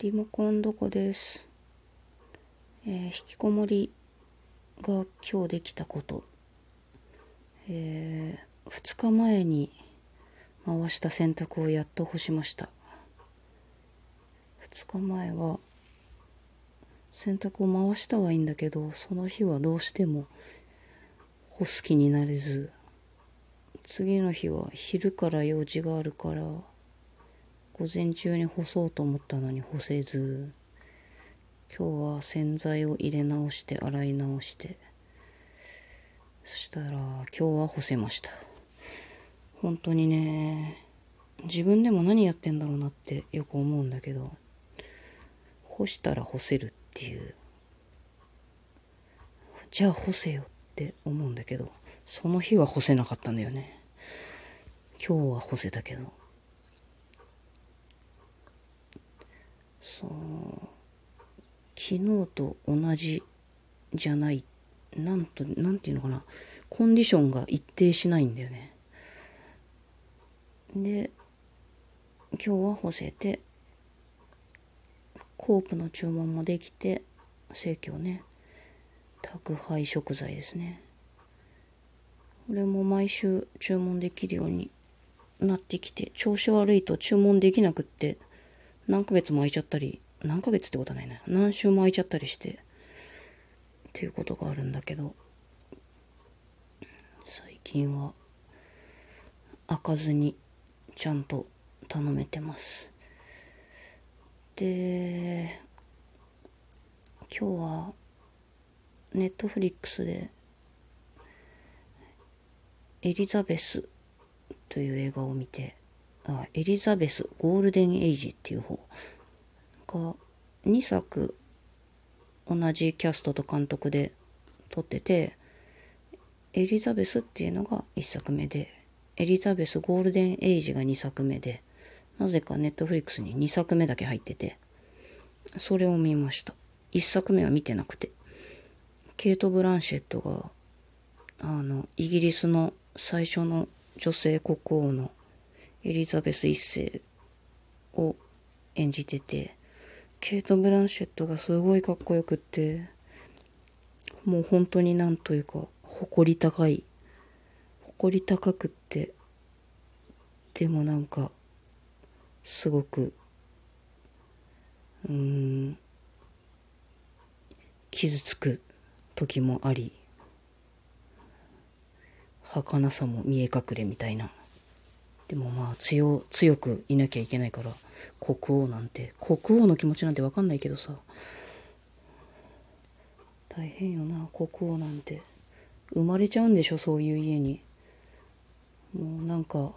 リモコンどこです。えー引きこもりが今日できたこと。え2日前に回した洗濯をやっと干しました。2日前は洗濯を回したはいいんだけど、その日はどうしても干す気になれず、次の日は昼から用事があるから、午前中に干そうと思ったのに干せず今日は洗剤を入れ直して洗い直してそしたら今日は干せました。本当にね自分でも何やってんだろうなってよく思うんだけど干したら干せるっていう。じゃあ干せよって思うんだけどその日は干せなかったんだよね。今日は干せたけど。そう昨日と同じじゃないなんとなんていうのかな。コンディションが一定しないんだよね。で今日は干せてコープの注文もできて生協ね宅配食材ですね。これも毎週注文できるようになってきて調子悪いと注文できなくって何ヶ月も空いちゃったり何ヶ月ってことはないな。何週も空いちゃったりしてっていうことがあるんだけど最近は開かずにちゃんと頼めてます。で今日はネットフリックスでエリザベスという映画を見てあエリザベスゴールデンエイジっていう方。が2作同じキャストと監督で撮っててエリザベスっていうのが1作目でエリザベスゴールデンエイジが2作目でなぜかネットフリックスに2作目だけ入っててそれを見ました。1作目は見てなくてケイト・ブランシェットがあのイギリスの最初の女性国王のエリザベス一世を演じててケイト・ブランシェットがすごいかっこよくってもう本当になんというか誇り高い誇り高くってでもなんかすごくうん傷つく時もあり儚さも見え隠れみたいな。でもまあ強強くいなきゃいけないから国王なんて国王の気持ちなんて分かんないけどさ。大変よな国王なんて。生まれちゃうんでしょそういう家に。もうなんか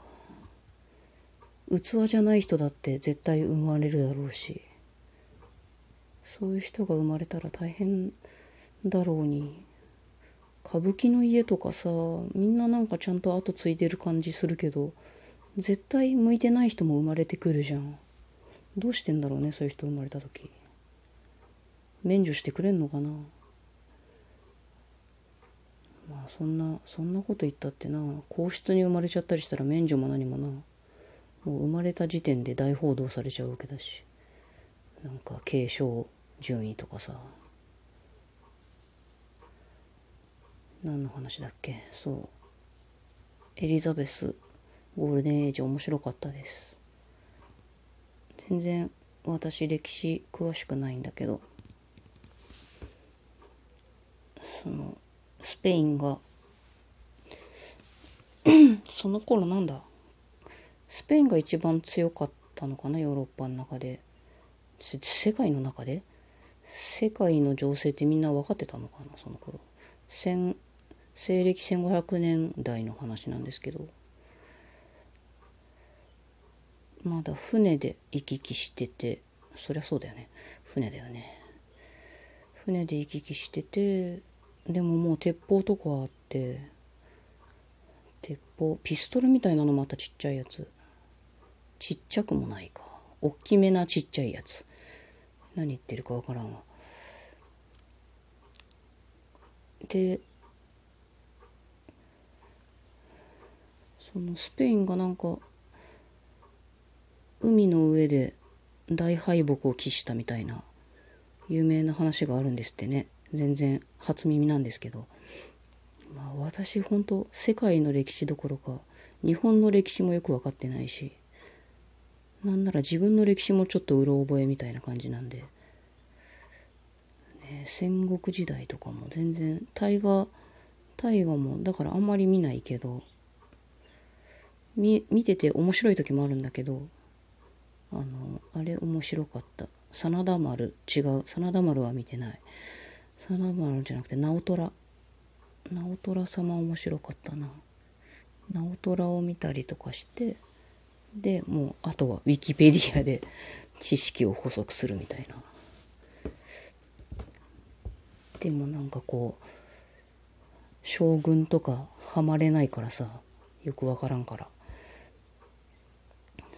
器じゃない人だって絶対生まれるだろうし。そういう人が生まれたら大変だろうに。歌舞伎の家とかさみんななんかちゃんと後継いでる感じするけど。絶対向いてない人も生まれてくるじゃん。どうしてんだろうねそういう人生まれた時。免除してくれんのかな。まあそんなそんなこと言ったってな。皇室に生まれちゃったりしたら免除も何もな。もう生まれた時点で大報道されちゃうわけだし。なんか継承順位とかさ。何の話だっけ？そう。エリザベスゴールデンエイジ面白かったです。全然私歴史詳しくないんだけどそのスペインが その頃なんだスペインが一番強かったのかなヨーロッパの中で。世界の中で？世界の情勢ってみんな分かってたのかなその頃。千西暦1500年代の話なんですけど。まだ船で行き来しててそりゃそうだよね。船だよね。船で行き来しててでももう鉄砲とかあって鉄砲ピストルみたいなのまたちっちゃいやつ。ちっちゃくもないか。おっきめなちっちゃいやつ。何言ってるかわからんわ。でそのスペインがなんか海の上で大敗北を喫したみたいな有名な話があるんですってね。全然初耳なんですけど、まあ、私本当世界の歴史どころか日本の歴史もよく分かってないしなんなら自分の歴史もちょっとうろ覚えみたいな感じなんで、ね、戦国時代とかも全然大河大河もだからあんまり見ないけど見見てて面白い時もあるんだけどあのあれ面白かった。真田丸。違う。真田丸は見てない。真田丸じゃなくて直虎。直虎様面白かったな。直虎を見たりとかしてでもうあとはウィキペディアで知識を補足するみたいな。でもなんかこう将軍とかハマれないからさよくわからんから。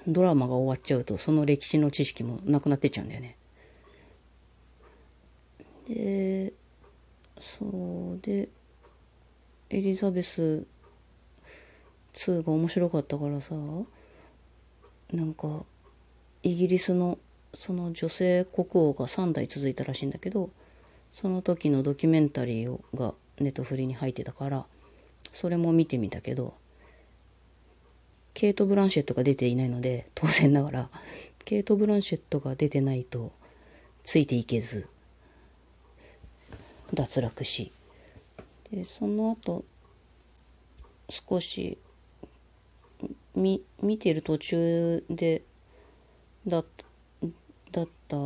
ドラマが終わっちゃうとその歴史の知識もなくなってっちゃうんだよね。でそうでエリザベス2が面白かったからさなんかイギリスのその女性国王が3代続いたらしいんだけどその時のドキュメンタリーがネットフリに入ってたからそれも見てみたけどケイト・ブランシェットが出ていないので当然ながらケイト・ブランシェットが出てないとついていけず脱落しでその後少しみ見てる途中でだだった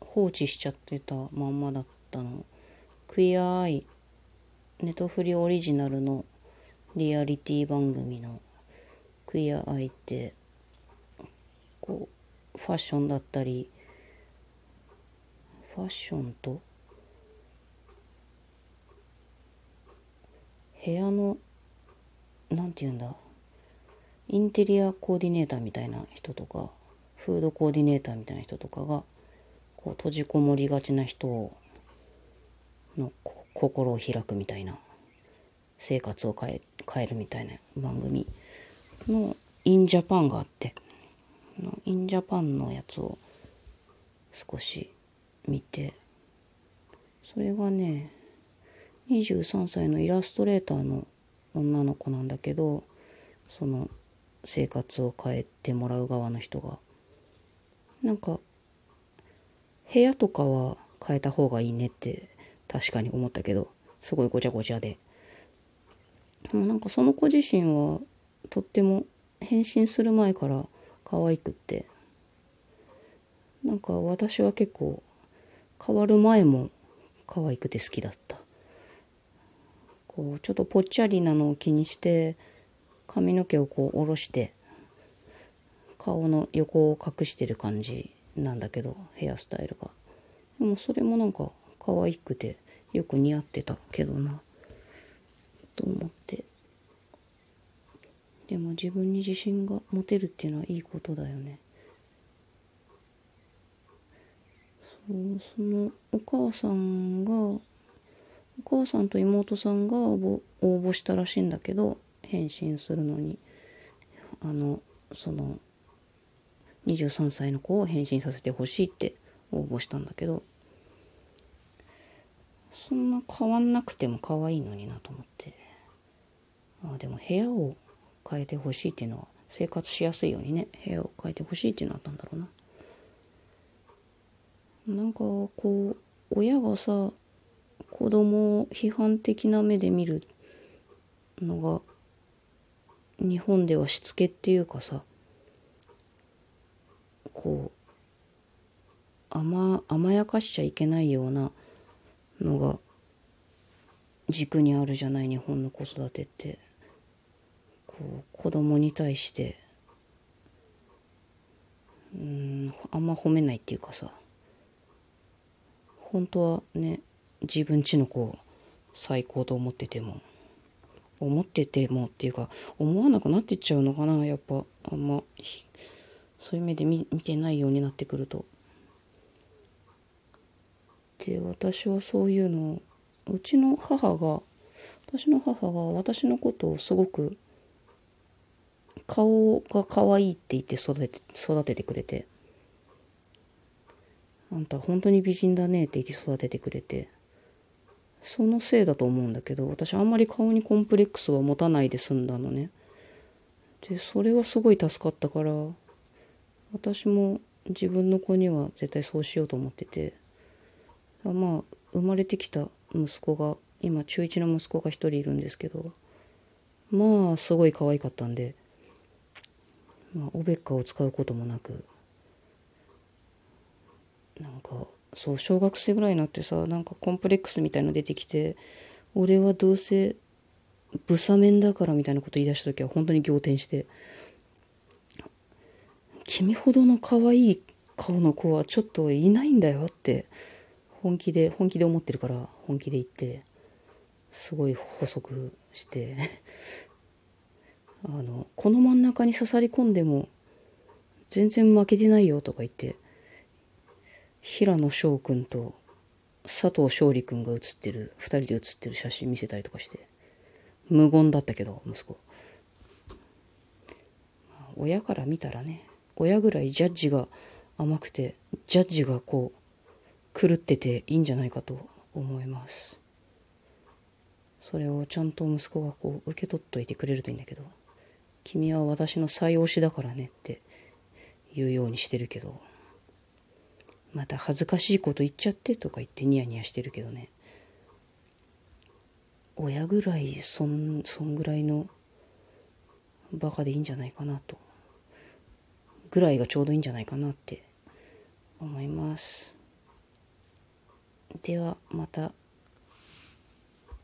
放置しちゃってたまんまだったのクイアアイネトフリオリジナルのリアリティ番組のクイアアイってこうファッションだったりファッションと部屋のなんて言うんだインテリアコーディネーターみたいな人とかフードコーディネーターみたいな人とかがこう閉じこもりがちな人の心を開くみたいな生活を変え変えるみたいな番組。のインジャパンがあってインジャパンのやつを少し見てそれがね23歳のイラストレーターの女の子なんだけどその生活を変えてもらう側の人がなんか部屋とかは変えた方がいいねって確かに思ったけどすごいごちゃごちゃで。でもなんかその子自身はとっても変身する前から可愛くって。なんか私は結構変わる前も可愛くて好きだった。こうちょっとぽっちゃりなのを気にして髪の毛をこう下ろして顔の横を隠してる感じなんだけどヘアスタイルが。でもそれもなんか可愛くてよく似合ってたけどなと思って。でも自分に自信が持てるっていうのはいいことだよね。そうそのお母さんがお母さんと妹さんが応募したらしいんだけど返信するのに。あのその23歳の子を返信させてほしいって応募したんだけど。そんな変わんなくても可愛いのになと思って。あでも部屋を変えてほしいっていうのは生活しやすいようにね部屋を変えてほしいっていうのあったんだろうな。なんかこう親がさ子供を批判的な目で見るのが日本ではしつけっていうかさこう甘甘やかしちゃいけないようなのが軸にあるじゃない日本の子育てって。こう子供に対してうんあんま褒めないっていうかさ本当はね自分ちの子最高と思ってても思っててもっていうか思わなくなってっちゃうのかなやっぱあんまそういう目で見てないようになってくると。で私はそういうのうちの母が私の母が私のことをすごく顔が可愛いって言って育て育ててくれて。あんた本当に美人だねって言って育ててくれて。そのせいだと思うんだけど私あんまり顔にコンプレックスは持たないで済んだのね。でそれはすごい助かったから私も自分の子には絶対そうしようと思ってて。まあ生まれてきた息子が今中1の息子が1人いるんですけどまあすごい可愛かったんで、まあ、おべっかを使うこともなく。なんかそう小学生ぐらいになってさなんかコンプレックスみたいの出てきて俺はどうせブサメンだからみたいなこと言い出した時は本当に仰天して。君ほどの可愛い顔の子はちょっといないんだよって本気で本気で思ってるから本気で言ってすごい補足して。あのこの真ん中に刺さり込んでも全然負けてないよとか言って平野翔くんと佐藤勝利くんが写ってる2人で写ってる写真見せたりとかして無言だったけど息子。親から見たらね親ぐらいジャッジが甘くてジャッジがこう狂ってていいんじゃないかと思います。それをちゃんと息子がこう受け取っといてくれるといいんだけど。君は私の最推しだからねって言うようにしてるけどまた恥ずかしいこと言っちゃってとか言ってニヤニヤしてるけどね。親ぐらいそんそんぐらいのバカでいいんじゃないかなと。ぐらいがちょうどいいんじゃないかなって思います。ではまた。